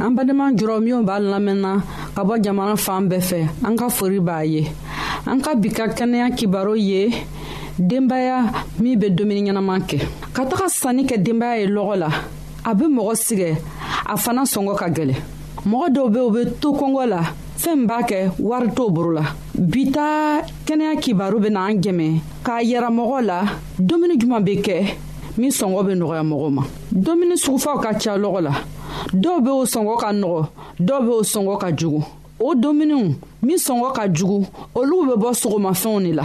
an badenma jɔrɔmiw b'a lamɛnna ka bɔ jamana fan bɛɛ fɛ an ka fori b'a ye an ka bi ka kɛnɛya kibaro ye denbaya min bɛ dumuni ɲɛnama kɛ ka taga sanni kɛ denbaya ye lɔgɔ la a bɛ mɔgɔ sigɛ a fana sɔngɔ ka gɛlɛn mɔgɔ dɔw bɛ u bɛ to kɔngɔ la fɛn b'a kɛ wari t'o boro la bita kɛnɛya kibaru bɛ na an jɛmɛ k'a yɛrɛ mɔgɔ la dumuni juman bɛ kɛ min sɔngɔ bɛ nɔgɔya mɔgɔ ma dumuni sugufaw ka ca lɔgɔ la dɔw bɛ o sɔngɔ ka nɔgɔ dɔw bɛ o sɔngɔ ka jugu o dumuniw min sɔngɔ ka jugu olu bɛ bɔ sɔgɔmafɛnw de la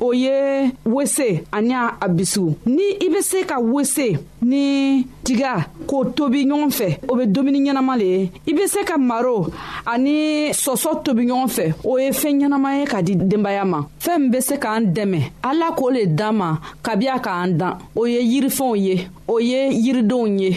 o ye wese ani a bisu ni i bɛ se ka wese ni tiga k'o tobi ɲɔgɔn fɛ o bɛ dumuni ɲɛnama le ye i bɛ se ka maro ani sɔsɔ tobi ɲɔgɔn fɛ o ye fɛn ɲɛnama ye ka di denbaya ma fɛn min bɛ se k'an dɛmɛ ala k'o le d'an ma kabi a k'an dan o ye yirifɛnw ye o ye yiridenw ye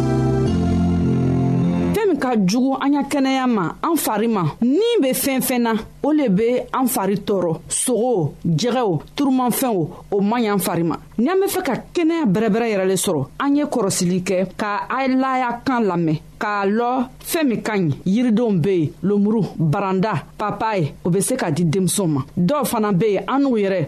fɛn min ka jugu an ka kɛnɛya ma an fari ma ni bɛ fɛn fɛn na o le bɛ an fari tɔɔrɔ sogo jɛgɛw turumafɛnw o man ɲi fari ma n'an bɛ fɛ ka kɛnɛya bɛrɛbɛrɛ yɛrɛ le sɔrɔ an ye kɔrɔsili kɛ ka alaya kan lamɛn k'a lɔ fɛn min ka ɲi yiridenw bɛ yen lomuru baranda papaye o bɛ se ka di denmisɛnw ma dɔw fana bɛ yen an n'u yɛrɛ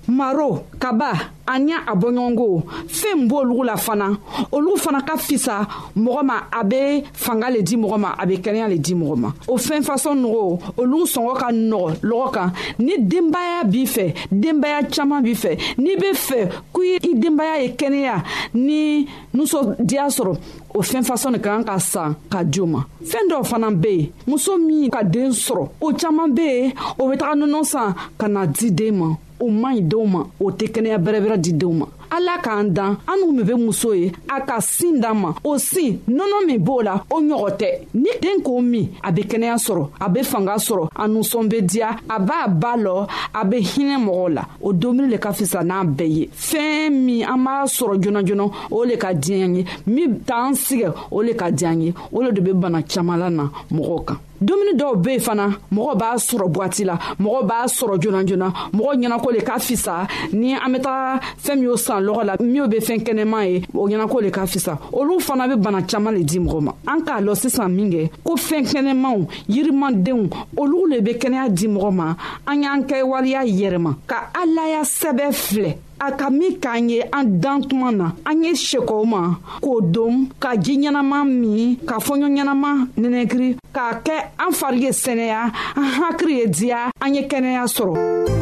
maro kaba ani a bɔɲɔgɔnko fɛn b'olugu la fana olu fana ka fisa mɔgɔ ma a bɛ fanga le di mɔgɔ ma a bɛ kɛnɛya le di mɔgɔ ma o fɛn fasɔn nɔgɔ olu sɔngɔ ka nɔgɔ lɔgɔ kan ni denbaya b'i fɛ denbaya caman b'i fɛ n'i bɛ fɛ ko i denbaya ye kɛnɛya ni muso diya sɔrɔ o fɛn fasɔn de kan ka san ka di o ma fɛn dɔw fana bɛ yen muso min ka den sɔrɔ o caman bɛ yen o bɛ taga nɔnɔ san ka na di den ma o man ɲi denw ma o tɛ kɛnɛya bɛrɛbɛrɛ di denw ma ala k'an dan an n'u min bɛ muso ye a ka sin d'an ma o sin nɔnɔ min b'o la o ɲɔgɔn tɛ ni den k'o min a bɛ kɛnɛya sɔrɔ a bɛ fanga sɔrɔ a nusɔn bɛ diya a b'a ba lɔ a bɛ hinɛ mɔgɔw la o domuni le ka fisa n'a bɛɛ ye fɛn min an b'a sɔrɔ joona joona o le ka diɲɛ ye min t'an sigɛ o le ka diɲɛ ye o le de bɛ bana caman la na mɔgɔw kan dumuni dɔw bɛ yen fana mɔgɔ b'a sɔrɔ buwati la mɔgɔ b'a sɔrɔ joona joona mɔgɔ ɲɛnako le ka fisa ni an bɛ taa fɛn min y'o san lɔgɔ la min bɛ fɛn kɛnɛma ye o ɲɛnako le ka fisa olu fana bɛ bana caman le di mɔgɔ ma an k'a lɔ sisan min kɛ ko fɛn kɛnɛmaw yirimandenw olu le bɛ kɛnɛya di mɔgɔ ma an y'an kɛ waleya yɛrɛma ka alaya sɛbɛ filɛ a ka min k'an ye an dan tuma na an ye sekɔw ma k'o don ka ji ɲɛnama min ka fɔɲɔ ɲɛnama nɛnɛkiri k'a kɛ an fari ye sɛnɛya an hakiri ye diya an ye kɛnɛya sɔrɔ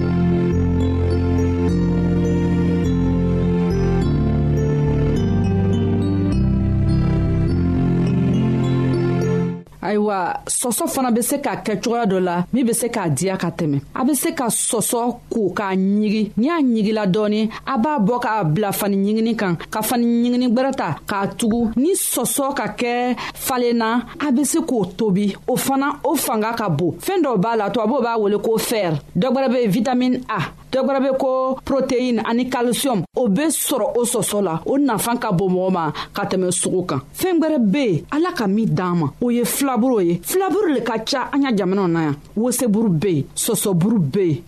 ayiwa sɔsɔ fana bɛ se ka kɛ cogoya dɔ la min bɛ se k'a diya ka tɛmɛ a bɛ se ka sɔsɔ ko k'a ɲigi n'i y'a ɲigila dɔɔnin a b'a bɔ k'a bila fani ɲigini kan ka fani ɲigini gbɛrɛ ta k'a tugu ni sɔsɔ ka kɛ falenna a bɛ se k'o tobi o fana o fanga ka bon fɛn dɔw b'a la tubabuw b'a wele ko fɛrɛ dɔ wɛrɛ bɛ vitamini a dɔ wɛrɛ bɛ ko protein ani calcium o bɛ sɔrɔ o sɔsɔ la o nafan ka bon mɔgɔ ma ka tɛmɛ sogo kan fɛn wɛrɛ bɛ yen ala ka min d'an ma o ye filaburu ye filaburu le ka ca an ka jamanaw na yan woseburu bɛ yen sɔsɔburu bɛ yen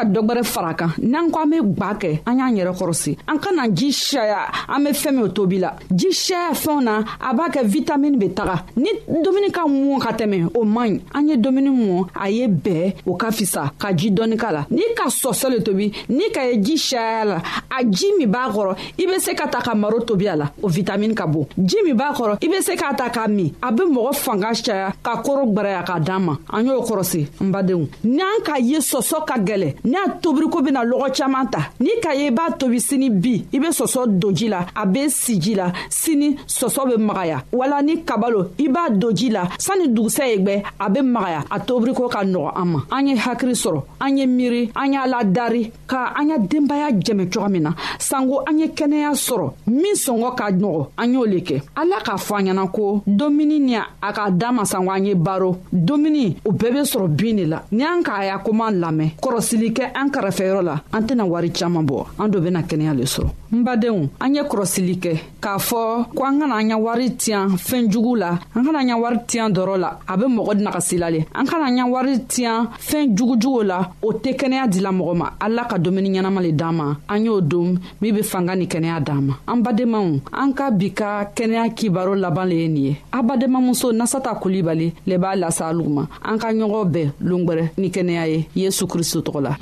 ka dɔ gwɛrɛ fara kan n'an ko an be gwa kɛ an y'an yɛrɛ kɔrɔsi an kana ji sɛya an be fɛɛn min tobi la ji sɛya fɛnw na a b'a kɛ vitamini be taga ni dumuni ka mɔ ka tɛmɛ o man ɲi an ye dumuni mɔ a ye bɛɛ o ka fisa ka ji dɔɔni k'a la n'i ka sɔsɔ le tobi ni ka ye ji caya la a ji min b'a kɔrɔ i be se ka ta ka maro tobi a la o vitamini ka bon ji min b'a kɔrɔ i be se k'a ta k'a min a be mɔgɔ fanga caya ka koro gwaraya k'a dan ma an y'o kɔrɔsi n badenw n'an ka ye sɔsɔ ka gwɛlɛ n'a tobiriko bena lɔgɔ caaman ta ni ka ye i b'a tobi sini bi i be sɔsɔ don ji la a be si ji la sini sɔsɔ be magaya wala ni kabalo i b'a don ji la sanni dugusɛ ye gwɛ a be magaya a tobiriko ka nɔgɔ an ma an ye hakiri sɔrɔ an ye miiri an y'a ladari ka an ya denbaya jɛmɛ cogo min na sanko an ye kɛnɛya sɔrɔ min sɔngɔ ka nɔgɔ an y'o le kɛ ala k'a fɔ an ɲɛna ko domuni ni a ka da ma sanko an ye baro domuni o bɛɛ be sɔrɔ bin de la ni an k'a ya koman lamɛn kɔrɔsili kɛ an kɛrɛfɛyɔrɔ la an tɛna wari caaman bɔ an do bena kɛnɛya le sɔrɔ n badenw an ye kɔrɔsili kɛ k'a fɔ ko an kana an ka wari tiɲan fɛn jugu la an kana an ka wari tiɲan dɔrɔ la a bɛ mɔgɔ nagasi la le an kana an ka wari tiɲan fɛn jugujugu la o tɛ kɛnɛya dila mɔgɔ ma ala ka dumuni ɲɛnama le d'an ma an y'o don min bɛ fanga ni kɛnɛya d'an ma an badenmaw an ka bi ka kɛnɛya kibaro laban le ye nin ye a badenmamuso nasata kulibali le b'a lasa alugu ma an ka ɲɔgɔn bɛɛ longwɛrɛ ni kɛnɛya ye yesu kristo tɔgɔ la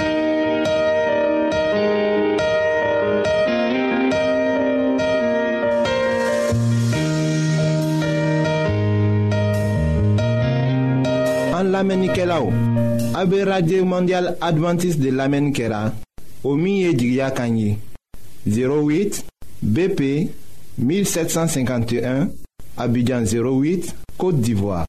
an lamɛnnikɛlaw a be radio mondial adventiste de lamɛnni kɛra o min ye jigiya kan ye 08 bp 1751 abidjan 08 côte d'ivoire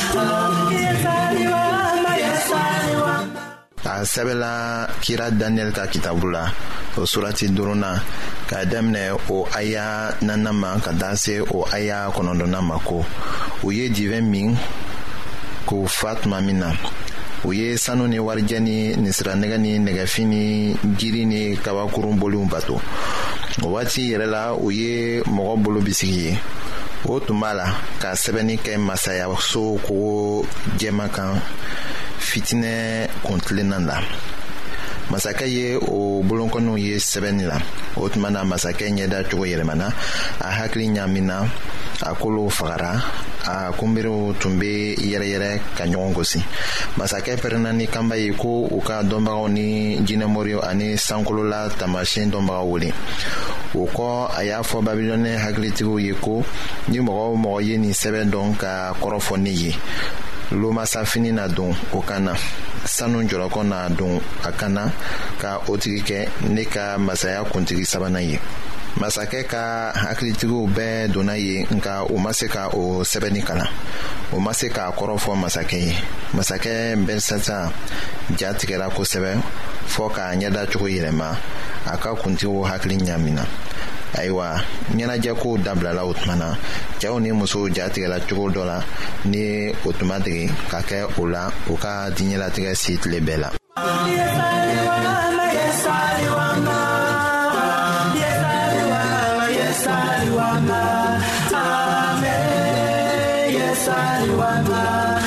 a sɛbɛla kira daniyɛli ka kitabu la o surati duruna k'a daminɛ o aya nanan ma ka taa se o aya kɔnɔdɔnnan ma ko u ye jibɛn min k'u fa tuma min na u ye sanu ni warijɛ ni nisiranɛgɛ ni nɛgɛfin ni jiri ni kabakurun boliw bato o waati yɛrɛ la u ye mɔgɔ bolo bisigi ye o tun b'a la ka sɛbɛnni kɛ masayaso kogo jɛma kan fitinɛ kuntilenna la masakɛ ye o bolonkɔniw ye sɛbɛnni la o tuma na masakɛ ɲɛda cogo yɛlɛmana a hakili ɲaamina a kolow fagara a kunberew tun bɛ yɛrɛyɛrɛ ka ɲɔgɔn gosi masakɛ pɛrɛnna ni kanba ye ko u ka dɔnbagaw ni jinɛmoriw ani sankolola taamasiyɛn dɔnbagaw wele o kɔ a y'a a fɔ babilɔnɛ hakilitigiw ye ko ni mɔgɔ o mɔgɔ ye nin sɛbɛn dɔn ka kɔrɔfɔ ne ye lomasafini na don o kan na sanu jɔlɔkɔ na don a kan na ka o tigi kɛ ne ka masaya kuntigi sabanan ye masakɛ ka hakilitigiw bɛɛ donna yen nka u ma se ka o sɛbɛnni kalan u ma se k'a kɔrɔ fɔ masakɛ ye masakɛ bɛlsasa ja tigɛra kosɛbɛ fɔɔ ka a ɲɛda cogo yɛlɛma a ka kuntigiw hakili ɲamina ayiwa ɲɛnajɛ kow dabilala o tuma na cɛw ni musow ja tigɛla cogo dɔ la ni o tun ma dege ka kɛ o la u ka diɲɛlatigɛ si tile bɛɛ la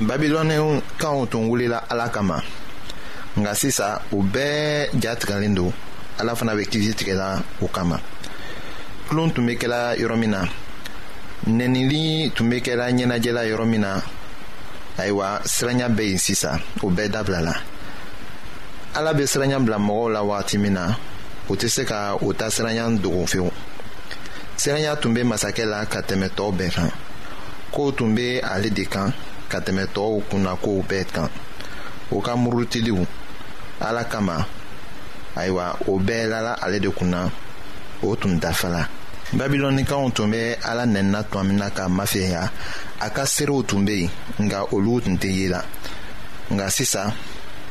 babilɔnɛnw kanw tun wulela ala kama nka sisan u bɛɛ ja tigɛlen don ala fana bɛ kisi tigɛla o kama tulon tun bɛ kɛla yɔrɔ min na nɛnili tun bɛ kɛla ɲɛnajɛla yɔrɔ min na ayiwa siranya bɛ yen sisan o bɛɛ dabilala ala bɛ siranya bila mɔgɔw la wagati min na o tɛ se ka o ta siranya dogo fewu siranya tun bɛ masakɛ la ka tɛmɛ tɔw bɛɛ kan kow tun bɛ ale de kan ka tɛmɛ tɔɔw kunna kow bɛɛ kan o ka murutiliw ala kama ayiwa o bɛɛ lala ale de kunna o tun dafala babilɔnikanw tun bɛ ala nɛnina tuma min na ka mafeya a ka seerew tun bɛ yen nka olu tun tɛ ye la nka sisan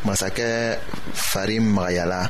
masakɛ fari magayala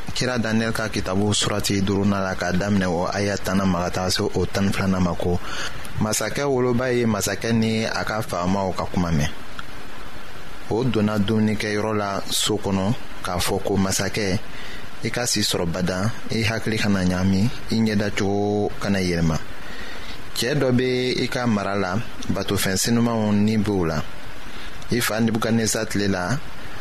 kira daniyɛli ka kitabu surati duruna la k'a daminɛ o aya tanna ma ka taga se o tan ni filanan ma ko masakɛ woloba ye masakɛ ni a ka faamaw ka kuma mɛn o donna dumunikɛyɔrɔ la so kɔnɔ k'a fɔ ko masakɛ i ka si sɔrɔ badan i hakili kana ɲaami i ɲɛda cogo kana yɛlɛma cɛɛ dɔ be i ka mara la batofɛn sinumanw ni b'o la i fa nebukadnesa tile la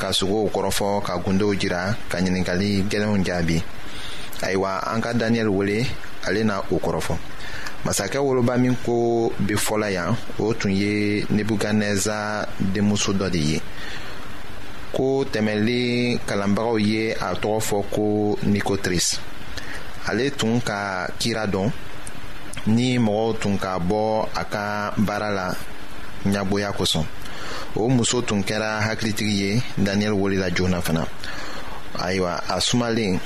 ka sogow kɔrɔfɔ ka gundow jira ka ɲininkali gɛlɛnw jaabi ayiwa an ka daniyɛli wele ale na o kɔrɔfɔ masakɛ woloba min ko be fɔla yan o tun ye nebuganɛza denmuso dɔ de ye ko tɛmɛli kalanbagaw ye a tɔgɔ fɔ ko nikotris ale tun ka kira dɔn ni mɔgɔw tun ka bɔ a ka a baara la ɲaboya kosɔn o muso tun kɛra hakilitigi ye daniyɛli wolila joona fana ayiwa a sumalen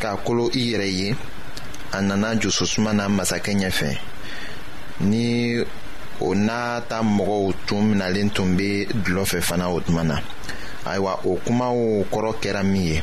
k'a kolo i yɛrɛ ye a nana jusosuma na masakɛ ɲɛfɛ ni o n'a ta mɔgɔw tun minalen tun bɛ dulɔ fɛ fana o tuma na ayiwa o kumaw kɔrɔ kɛra min ye